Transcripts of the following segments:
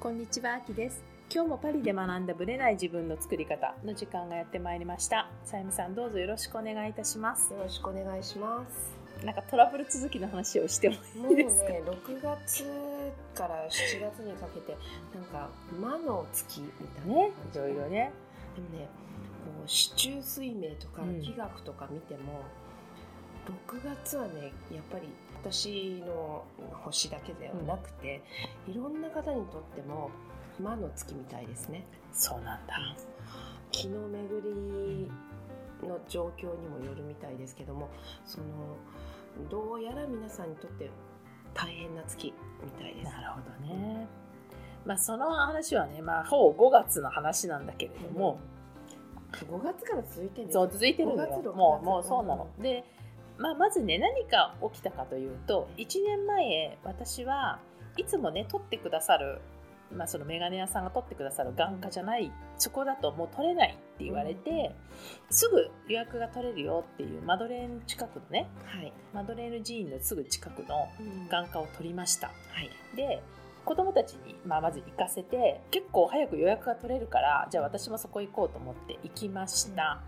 こんにちは、あきです。今日もパリで学んだブレない自分の作り方の時間がやってまいりました。さゆみさん、どうぞよろしくお願いいたします。よろしくお願いします。なんかトラブル続きの話をしてももいういですか？ね、6月から7月にかけて、なんか魔の月みたいなね感、じいろいろね。でもね、こう四柱推命とかうん気学とか見ても、6月はね、やっぱり私の星だけではなくて、いろんな方にとっても魔の月みたいですね。そうなんだ。気の巡りの状況にもよるみたいですけどもそのどうやら皆さんにとって大変な月みたいです。なるほどね。まあその話はね、まあほぼ5月の話なんだけれども、5月から続いてるんですそう続いてるんだ5月6よ。月もうもうそうなの。で、まあまずね何か起きたかというと、1年前私はいつもね撮ってくださる。まあ、そのメガネ屋さんが撮ってくださる眼科じゃないそこだともう撮れないって言われて、すぐ予約が取れるよっていうマドレーヌ近くのねはい。マドレーヌ寺院のすぐ近くのが眼科を取りましたはい。で子供たちに、まあ、まず行かせて結構早く予約が取れるからじゃあ私もそこ行こうと思って行きました、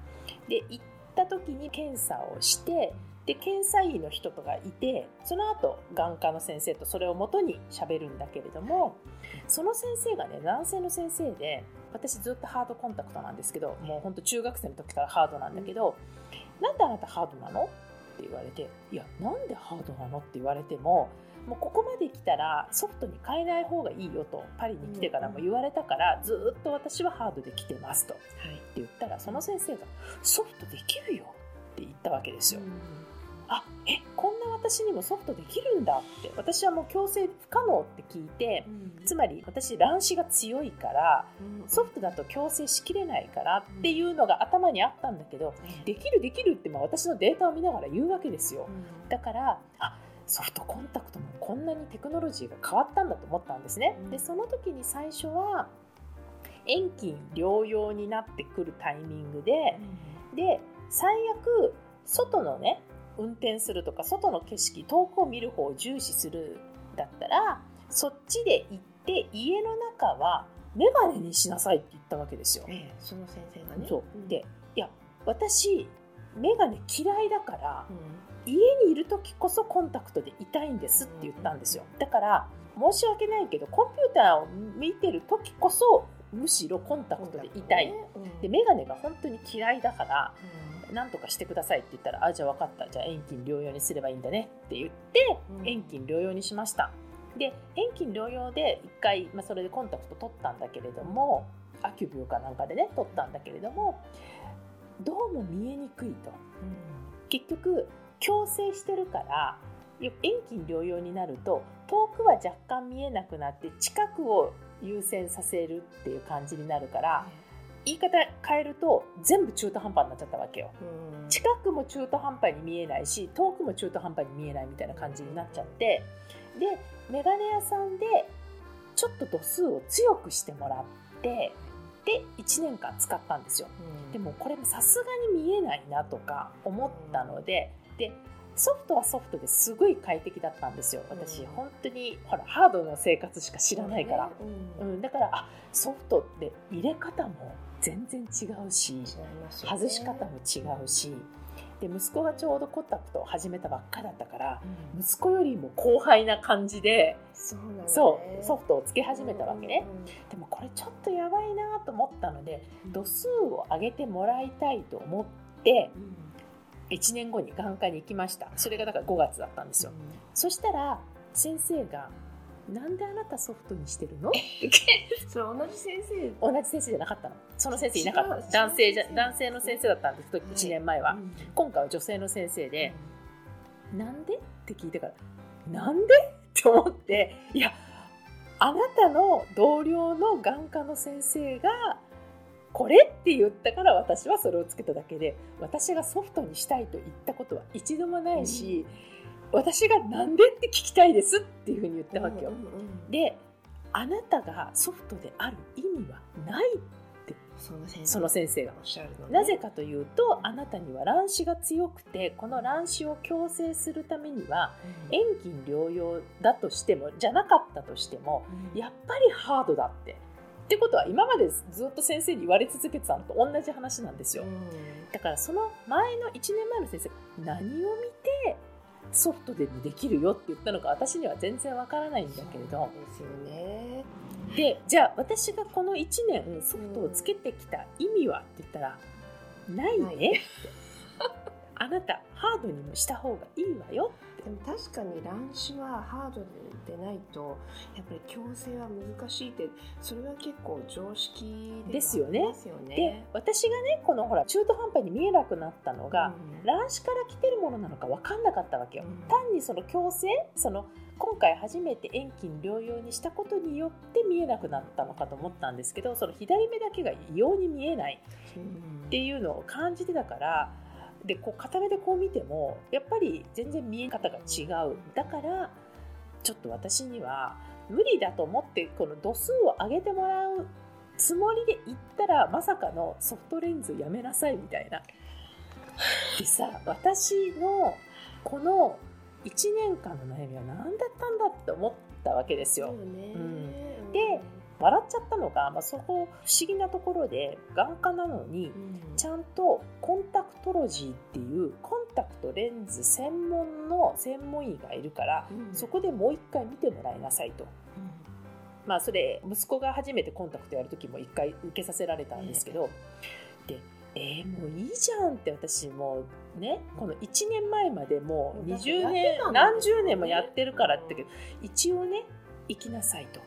で行った時に検査をしてで検査医の人とかいてその後眼科の先生とそれをもとに喋るんだけれどもその先生がね男性の先生で私ずっとハードコンタクトなんですけどもうほんと中学生の時からハードなんだけど、なんであなたハードなの？って言われていやなんでハードなの？って言われてももうここまで来たらソフトに変えない方がいいよとパリに来てからも言われたから、ずっと私はハードで来てますと。って言ったらその先生がソフトできるよって言ったわけですよ。あえこんな私にもソフトできるんだって。私はもう強制不可能って聞いてつまり私卵子が強いからソフトだと強制しきれないからっていうのが頭にあったんだけどできるできるってまあ私のデータを見ながら言うわけですよ。だからあソフトコンタクトもこんなにテクノロジーが変わったんだと思ったんですね。うん。でその時に最初は遠近療養になってくるタイミングでで最悪外のね運転するとか外の景色遠くを見る方を重視するだったらそっちで行って家の中はメガネにしなさいって言ったわけですよ。ええその先生がね。そう。でいや私メガネ嫌いだからうん、家にいる時こそコンタクトでいたいんですって言ったんですよ。だから申し訳ないけどコンピューターを見てる時こそむしろコンタクトでいたい、でメガネが本当に嫌いだから何とかしてくださいって言ったらあじゃあ分かった。じゃあ遠近療養にすればいいんだね。って言ってうん。遠近療養にしました。で遠近療養で1回、まあ、それでコンタクト取ったんだけれどもアキュビューかなんかでね取ったんだけれどもどうも見えにくいと。結局矯正してるからよ遠近療養になると遠くは若干見えなくなって近くを優先させるっていう感じになるから言い方変えると全部中途半端になっちゃったわけよ。うん。近くも中途半端に見えないし遠くも中途半端に見えないみたいな感じになっちゃってでメガネ屋さんでちょっと度数を強くしてもらってで1年間使ったんですよ。でもこれもさすがに見えないなとか思ったのででソフトはソフトですごい快適だったんですよ。私、うん。本当にほらハードの生活しか知らないから、うん。うん、だからあソフトって入れ方も全然違うしね。外し方も違うしで息子がちょうどコンタクトを始めたばっかだったからうん。息子よりも後輩な感じでそうね。そうソフトをつけ始めたわけね、うんでもこれちょっとやばいなと思ったので度数を上げてもらいたいと思ってうん。1年後に眼科に行きました。それがだから5月だったんですよ。そしたら先生が「なんであなたソフトにしてるの? 」それ同じ先生。同じ先生じゃなかったの。その先生いなかった。男性じゃ男性の先生だったんです1年前は、うん。今回は女性の先生で「なんで?」って聞いたから「なんで?」って思っていやあなたの同僚の眼科の先生がこれって言ったから私はそれをつけただけで私がソフトにしたいと言ったことは一度もないし、私がなんでって聞きたいですっていうふうに言ったわけよ。うんうんうんであなたがソフトである意味はないって。その先生その先生がおっしゃるのね。なぜかというとあなたには卵子が強くてこの卵子を矯正するためにはうん。遠近療養だとしてもじゃなかったとしてもうん。やっぱりハードだって。ってことは今までずっと先生に言われ続けてたのと同じ話なんですよ。だからその前の1年前の先生が何を見てソフトでもできるよって言ったのか私には全然わからないんだけれど。ですよね。でじゃあ私がこの1年ソフトをつけてきた意味はって言ったらないね。あなたハードにもした方がいいわよでも確かに卵子はハードでないとやっぱり矯正は難しいってそれは結構常識でですよね。で私がねこのほら中途半端に見えなくなったのが、うん。卵子から来てるものなのか分かんなかったわけよ、うん。単にその矯正その今回初めて遠近療養にしたことによって見えなくなったのかと思ったんですけどその左目だけが異様に見えないうんっていうのを感じてたからでこう片目でこう見てもやっぱり全然見え方が違うだからちょっと私には無理だと思ってこの度数を上げてもらうつもりで行ったらまさかのソフトレンズやめなさいみたいな。でさ私のこの1年間の悩みは何だったんだって思ったわけですよ。そうねうんで笑っちゃったのが、まあ、そこ不思議なところで眼科なのにうん。ちゃんとコンタクトロジーっていうコンタクトレンズ専門の専門医がいるからうん。そこでもう一回見てもらいなさいと。まあそれ息子が初めてコンタクトやる時も一回受けさせられたんですけど、でえーもういいじゃんって私もうねこの1年前までもうだって20やって年何十年もやってるからってけど一応ね行きなさいと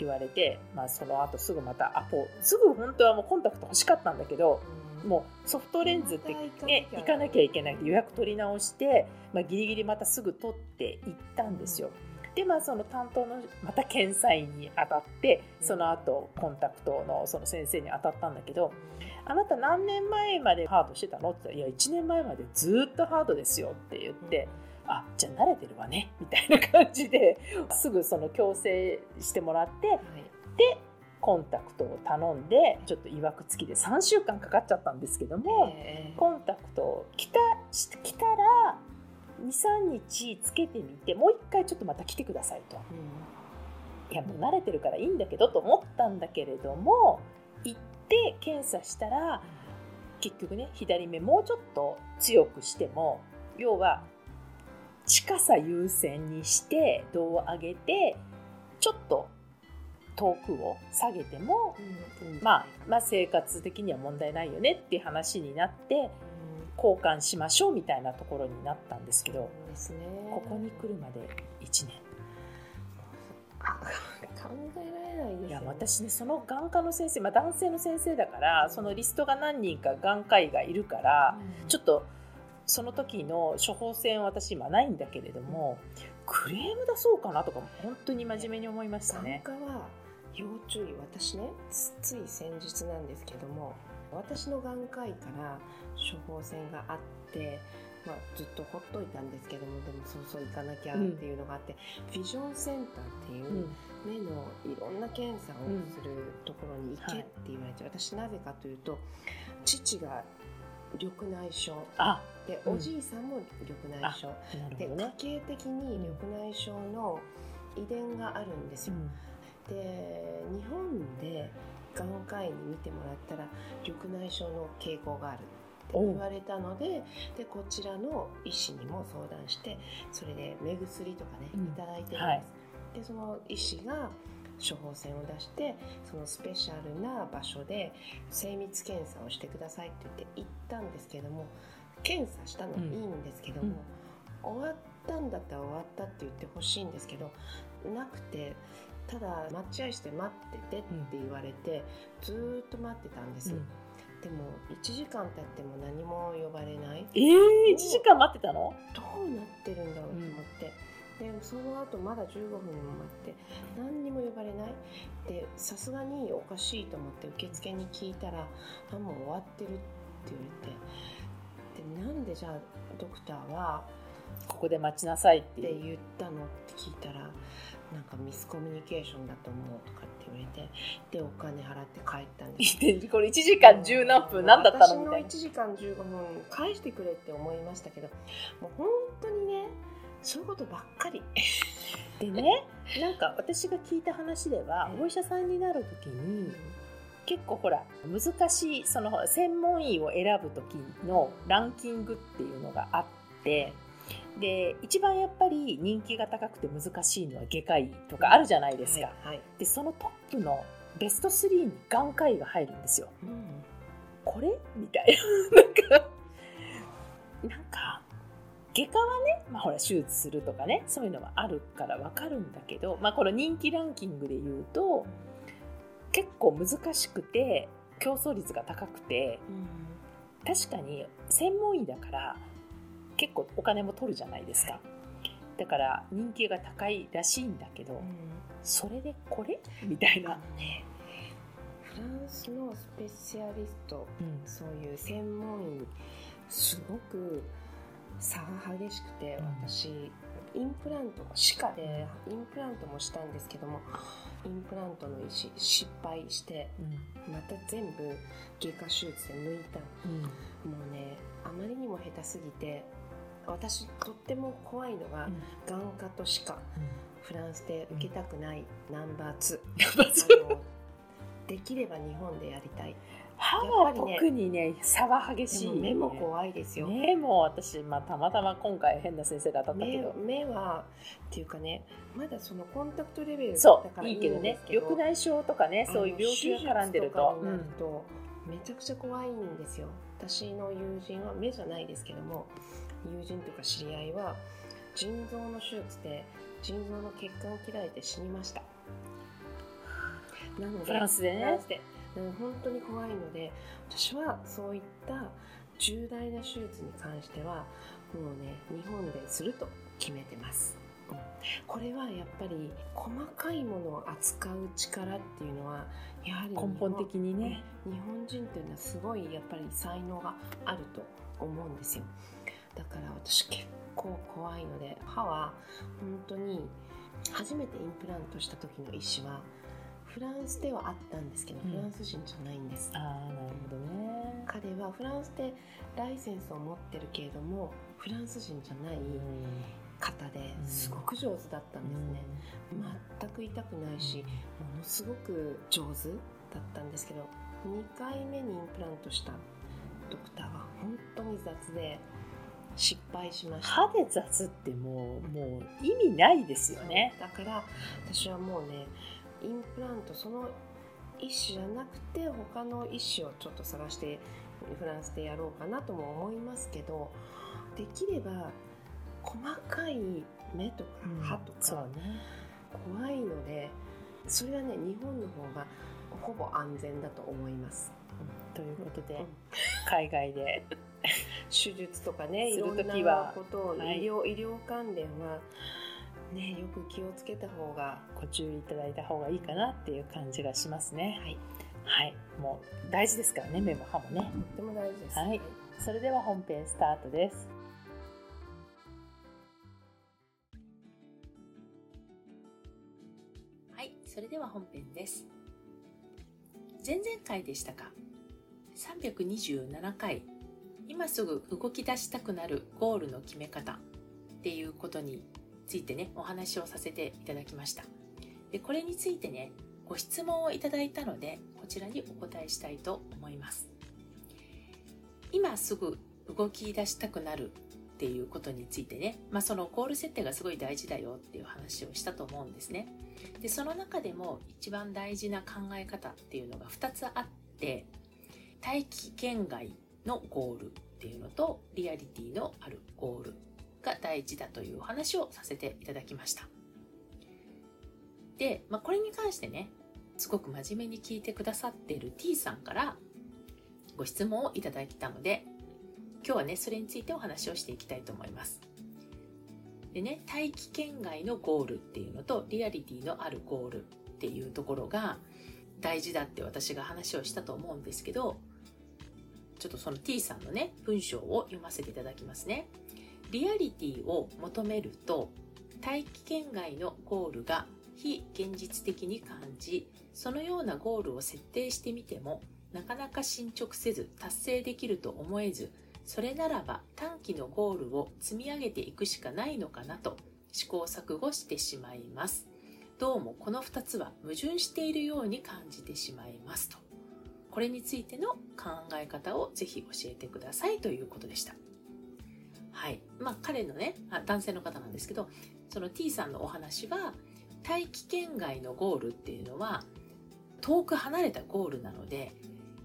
言われて、まあ、その後すぐまたアポすぐ本当はもうコンタクト欲しかったんだけどうん。もうソフトレンズって、また行かなね、きゃ。行かなきゃいけない。って予約取り直して、まあ、ギリギリまたすぐ取って行ったんですよ。でまあその担当のまた検査員に当たってその後コンタクトのその先生に当たったんだけど「あなた何年前までハードしてたの?」って言ったら「いや1年前までずっとハードですよ」って言って「あじゃあ慣れてるわね」みたいな感じですぐその矯正してもらってはい。でコンタクトを頼んでちょっといわくつきで3週間かかっちゃったんですけども。え。ーコンタクトを来たし来たら23日つけてみてもう一回ちょっとまた来てくださいと。うん。いやもう慣れてるからいいんだけどと思ったんだけれども行って検査したら結局ね左目もうちょっと強くしても要は近さ優先にして度を上げてちょっと遠くを下げてもうんまあ、まあ生活的には問題ないよねっていう話になってうん。交換しましょうみたいなところになったんですけどすね。ここに来るまで1年。あ考えられないですよ、ね、いや私ねその眼科の先生、まあ、男性の先生だからそのリストが何人か眼科医がいるからちょっとその時の処方箋は私今ないんだけれどもクレーム出そうかなとか本当に真面目に思いました眼ね。科は要注意。私ねつつい先日なんですけども私の眼科医から処方箋があって、まあ、ずっとほっといたんですけどもでもそうそう行かなきゃっていうのがあって、ビジョンセンターっていううん。目のいろんな検査をするところに行けって言われて、私なぜかというと父が緑内障。あ。で、うん。おじいさんも緑内障。でなるほどね。家系的に緑内障の遺伝があるんですよ、うん。で日本で眼科医に見てもらったら緑内障の傾向があるって言われたのででこちらの医師にも相談してそれで目薬とかね、うん。いただいてるんです、はい。でその医師が処方箋を出してそのスペシャルな場所で精密検査をしてくださいって言って行ったんですけども検査したのいいんですけども、終わったんだったら終わったって言ってほしいんですけどなくてただ待合室で待っててって言われて、ずーっと待ってたんです。よ、でも1時間経っても何も呼ばれない。えー、1時間待ってたの？どうなってるんだろうと思って、でその後まだ15分も待って何にも呼ばれない。でさすがにおかしいと思って受付に聞いたら「あもう終わってる」って言われて。でなんでじゃあドクターはここで待ちなさいって。言ったのって聞いたらなんかミスコミュニケーションだと思うとかって言われてでお金払って帰ったんです。でこれ1時間十何分何だったのみたいな。私の1時間15分返してくれって思いましたけどもう本当にねそういうことばっかり。でねなんか私が聞いた話ではうんお医者さんになる時に結構ほら難しいその専門医を選ぶ時のランキングっていうのがあってで一番やっぱり人気が高くて難しいのは外科医とかあるじゃないですか、はいはい。でそのトップのベスト3に眼科医が入るんですよ。うん。これ？みたいな。なんか外科はね、まあ、ほら手術するとかねそういうのはあるからわかるんだけど、まあ、この人気ランキングで言うと結構難しくて競争率が高くて確かに専門医だから結構お金も取るじゃないですか。だから人気が高いらしいんだけどそれでこれ？みたいな。フランスのスペシャリストうん。そういう専門医すごく差が激しくてうん。私インプラント歯科でインプラントもしたんですけどもインプラントの石失敗してうん。また全部外科手術で抜いた。うん。もうねあまりにも下手すぎて私とっても怖いのが眼科と歯科。フランスで受けたくないナンバー2あのできれば日本でやりたい歯は特にね差は激でしい、も目も怖いですよ、目も私、まあ、たまたま今回変な先生が当たったけ目ど目はっていうかねまだそのコンタクトレベルだそからういいけどね緑内障とかねそういう病気が絡んでるとなると。めちゃくちゃ怖いんですよ。私の友人は目じゃないですけども友人とか知り合いは腎臓の手術で腎臓の血管を切られて死にました。なのでフランスでね。フランスでうん本当に怖いので私はそういった重大な手術に関してはもうね日本ですると決めてます、うんこれはやっぱり細かいものを扱う力っていうのはやはり根本的にね日本人っていうのはすごいやっぱり才能があると思うんですよ。だから私結構怖いので歯は本当に初めてインプラントした時の医師はフランスではあったんですけど、うん。フランス人じゃないんです。ああなるほどね。彼はフランスでライセンスを持ってるけれどもフランス人じゃない方ですごく上手だったんですね、全く痛くないしものすごく上手だったんですけど2回目にインプラントしたドクターは本当に雑で失敗しました。歯で雑ってもうもう意味ないですよね。だから私はもうねインプラントその医師じゃなくて他の医師をちょっと探してフランスでやろうかなとも思いますけどできれば細かい目とか歯とかそうね。怖いのでそれはね日本の方がほぼ安全だと思います。ということでうん。海外で。手術とかねいろんなことを、はい。医療医療関連はねよく気をつけた方がご注意いただいた方がいいかなっていう感じがしますね。はい。はい。もう大事ですからね目も歯もね。とっても大事です。はい。それでは本編スタートです。はい。それでは本編です。前々回でしたか。327回。今すぐ動き出したくなるゴールの決め方っていうことについてねお話をさせていただきました。でこれについてねご質問をいただいたのでこちらにお答えしたいと思います。今すぐ動き出したくなるっていうことについてね、まあ、そのゴール設定がすごい大事だよっていう話をしたと思うんですね。でその中でも一番大事な考え方っていうのが2つあって大気圏外のゴールっていうのとリアリティのあるゴール。が大事だというお話をさせていただきました。で、まあ、これに関してねすごく真面目に聞いてくださっている T さんからご質問をいただいたので今日はねそれについてお話をしていきたいと思います。でね大気圏外のゴールっていうのとリアリティのあるゴールっていうところが大事だって私が話をしたと思うんですけどちょっとその T さんのね文章を読ませていただきますね。リアリティを求めると大気圏外のゴールが非現実的に感じそのようなゴールを設定してみてもなかなか進捗せず達成できると思えずそれならば短期のゴールを積み上げていくしかないのかなと試行錯誤してしまいます。どうもこの2つは矛盾しているように感じてしまいますと。これについての考え方をぜひ教えてくださいということでした。はいまあ彼のねあ男性の方なんですけどその T さんのお話は大気圏外のゴールっていうのは遠く離れたゴールなので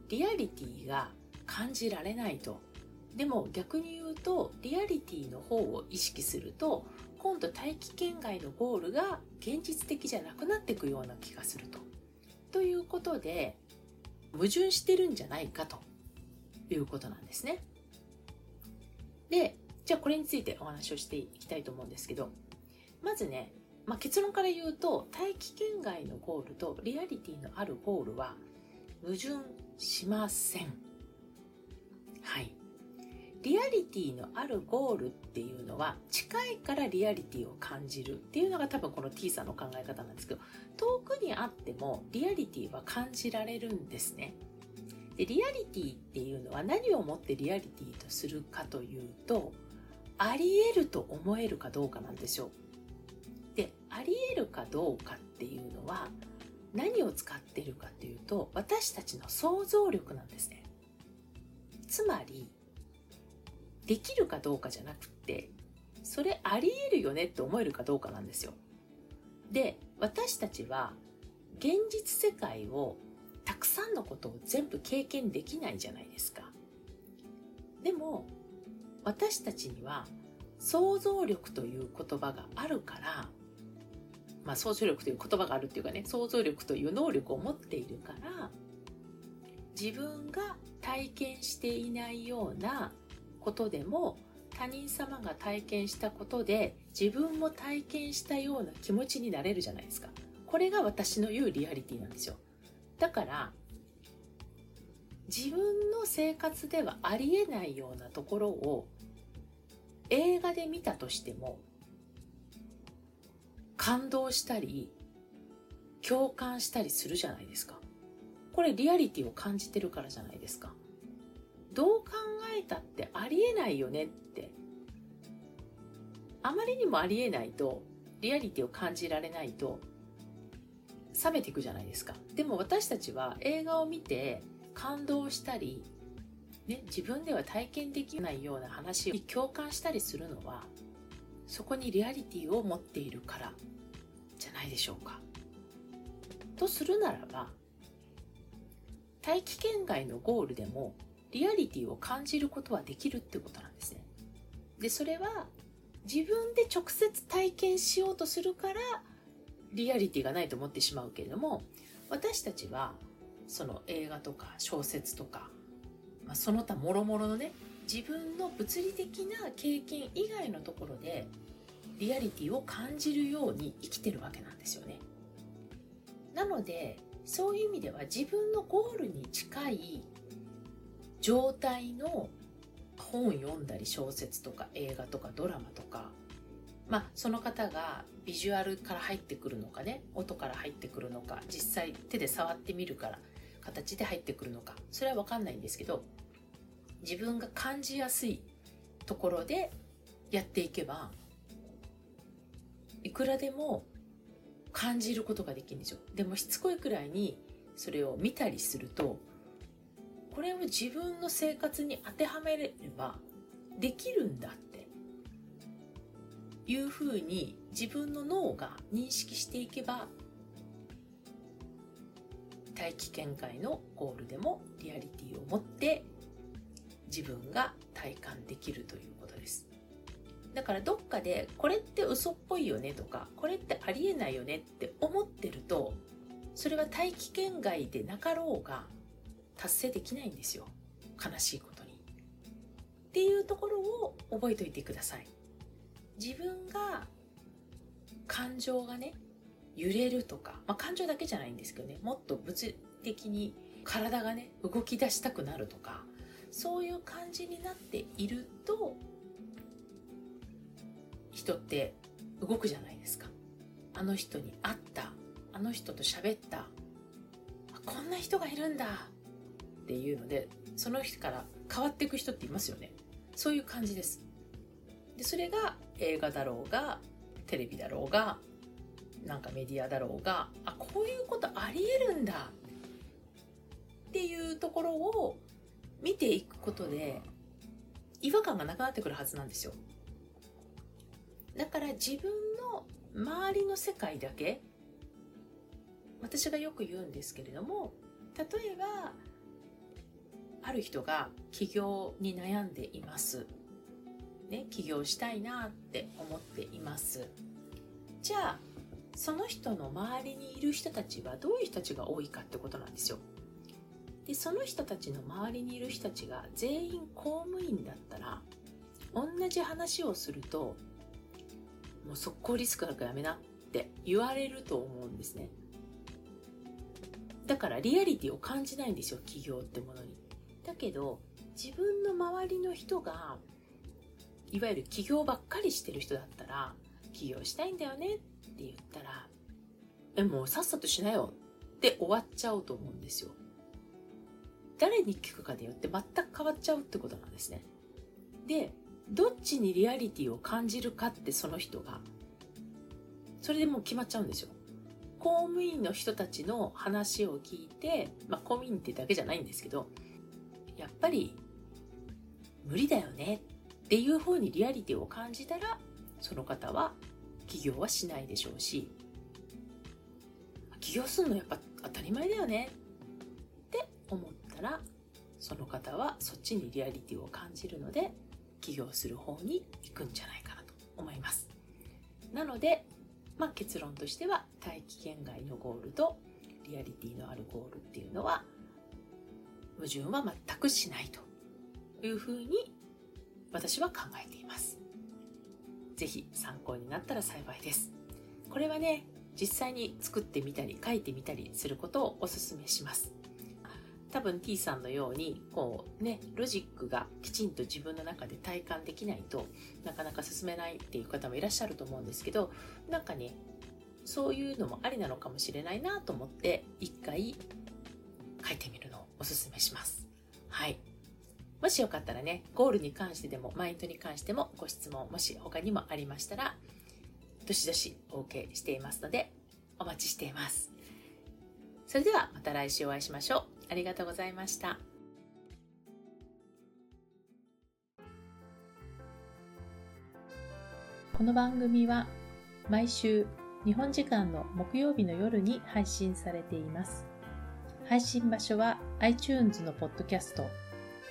リアリティが感じられないとでも逆に言うとリアリティの方を意識すると今度大気圏外のゴールが現実的じゃなくなっていくような気がすると。ということで矛盾してるんじゃないかということなんですね。でじゃあこれについてお話をしていきたいと思うんですけどまずね、まあ、結論から言うと大気圏外のゴールとリアリティのあるゴールは矛盾しません。はい。リアリティのあるゴールっていうのは近いからリアリティを感じるっていうのが多分この T さんの考え方なんですけど遠くにあってもリアリティは感じられるんですね。でリアリティっていうのは何をもってリアリティとするかというとあり得ると思えるかどうかなんですよ。であり得るかどうかっていうのは何を使っているかっていうと私たちの想像力なんですね。つまりできるかどうかじゃなくってそれあり得るよねって思えるかどうかなんですよ。で私たちは現実世界をたくさんのことを全部経験できないじゃないですか。でも私たちには想像力という言葉があるからまあ、想像力という言葉があるっていうかね想像力という能力を持っているから自分が体験していないようなことでも他人様が体験したことで自分も体験したような気持ちになれるじゃないですか。これが私の言うリアリティなんですよ。だから自分の生活ではありえないようなところを映画で見たとしても感動したり共感したりするじゃないですか。これリアリティを感じてるからじゃないですか。どう考えたってありえないよねって。あまりにもありえないとリアリティを感じられないと冷めていくじゃないですか。でも私たちは映画を見て感動したり、ね、自分では体験できないような話に共感したりするのはそこにリアリティを持っているからじゃないでしょうか。とするならば大気圏外のゴールでもリアリティを感じることはできるってことなんですね。でそれは自分で直接体験しようとするからリアリティがないと思ってしまうけれども私たちはその映画とか小説とか、まあ、その他もろもろのね自分の物理的な経験以外のところでリアリティを感じるように生きてるわけなんですよね。なのでそういう意味では自分のゴールに近い状態の本を読んだり小説とか映画とかドラマとかまあその方がビジュアルから入ってくるのかね音から入ってくるのか実際手で触ってみるから形で入ってくるのか。それは分かんないんですけど自分が感じやすいところでやっていけばいくらでも感じることができるんですよ。でもしつこいくらいにそれを見たりするとこれを自分の生活に当てはめればできるんだって。いうふうに自分の脳が認識していけば大気圏外のゴールでもリアリティを持って自分が体感できるということですだからどっかでこれって嘘っぽいよねとかこれってありえないよねって思ってるとそれは大気圏外でなかろうが達成できないんですよ悲しいことに。っていうところを覚えておいてください。自分が感情がね揺れるとか、まあ、感情だけじゃないんですけどね。もっと物理的に体がね動き出したくなるとかそういう感じになっていると人って動くじゃないですか。あの人に会ったあの人と喋ったこんな人がいるんだっていうのでその人から変わっていく人っていますよね。そういう感じです。でそれが映画だろうがテレビだろうがなんかメディアだろうがあこういうことありえるんだっていうところを見ていくことで違和感がなくなってくるはずなんですよだから自分の周りの世界だけ私がよく言うんですけれども例えばある人が起業に悩んでいます。ね、起業したいなって思っています。じゃあ、その人の周りにいる人たちはどういう人たちが多いかってことなんですよ。で、その人たちの周りにいる人たちが全員公務員だったら、同じ話をすると、もう速攻リスクなくやめなって言われると思うんですね。だからリアリティを感じないんですよ、起業ってものに。だけど自分の周りの人がいわゆる起業ばっかりしてる人だったら起業したいんだよねっって言ったらえもうさっさとしなよって終わっちゃうと思うんですよ。誰に聞くかによって全く変わっちゃうってことなんですね。でどっちにリアリティを感じるかってその人がそれでもう決まっちゃうんですよ。公務員の人たちの話を聞いて、まあ公務員ってだけじゃないんですけど、やっぱり無理だよねっていう方にリアリティを感じたらその方は起業はしないでしょうし起業するのやっぱ当たり前だよねって思ったらその方はそっちにリアリティを感じるので起業する方に行くんじゃないかなと思いますなので、まあ、結論としては大気圏外のゴールとリアリティのあるゴールっていうのは矛盾は全くしないというふうに私は考えています。ぜひ参考になったら幸いです。これはね、実際に作ってみたり書いてみたりすることをお勧めします。多分 T さんのように、こうね、ロジックがきちんと自分の中で体感できないとなかなか進めないっていう方もいらっしゃると思うんですけど、なんかね、そういうのもありなのかもしれないなと思って一回書いてみるのをおすすめします。はい。もしよかったらね、ゴールに関してでも、マインドに関してもご質問、もし他にもありましたら、どしどし OK していますので、お待ちしています。それではまた来週お会いしましょう。ありがとうございました。この番組は毎週日本時間の木曜日の夜に配信されています。配信場所は iTunes のポッドキャスト、